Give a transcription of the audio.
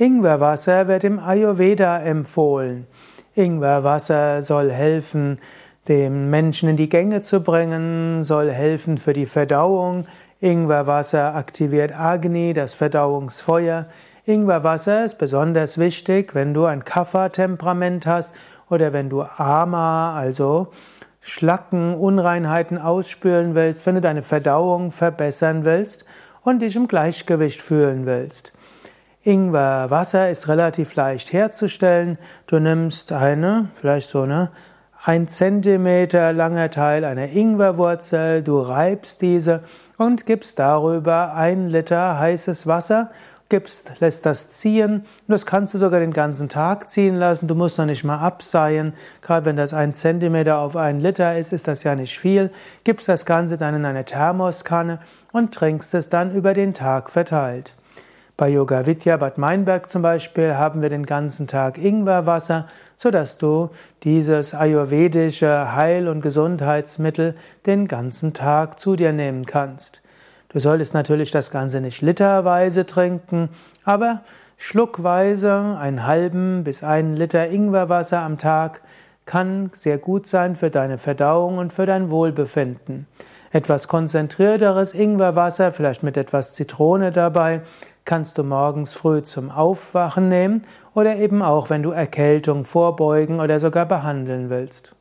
Ingwerwasser wird im Ayurveda empfohlen. Ingwerwasser soll helfen, den Menschen in die Gänge zu bringen, soll helfen für die Verdauung. Ingwerwasser aktiviert Agni, das Verdauungsfeuer. Ingwerwasser ist besonders wichtig, wenn du ein Kapha-Temperament hast oder wenn du Ama, also Schlacken, Unreinheiten ausspülen willst, wenn du deine Verdauung verbessern willst und dich im Gleichgewicht fühlen willst. Ingwerwasser ist relativ leicht herzustellen. Du nimmst eine, vielleicht so eine ein Zentimeter langer Teil einer Ingwerwurzel, du reibst diese und gibst darüber ein Liter heißes Wasser, gibst, lässt das ziehen das kannst du sogar den ganzen Tag ziehen lassen. Du musst noch nicht mal abseihen. Gerade wenn das ein Zentimeter auf einen Liter ist, ist das ja nicht viel. Gibst das Ganze dann in eine Thermoskanne und trinkst es dann über den Tag verteilt. Bei Yoga Vidya Bad Meinberg zum Beispiel haben wir den ganzen Tag Ingwerwasser, sodass du dieses ayurvedische Heil- und Gesundheitsmittel den ganzen Tag zu dir nehmen kannst. Du solltest natürlich das Ganze nicht literweise trinken, aber schluckweise einen halben bis einen Liter Ingwerwasser am Tag kann sehr gut sein für deine Verdauung und für dein Wohlbefinden. Etwas konzentrierteres Ingwerwasser, vielleicht mit etwas Zitrone dabei, kannst du morgens früh zum Aufwachen nehmen oder eben auch, wenn du Erkältung vorbeugen oder sogar behandeln willst.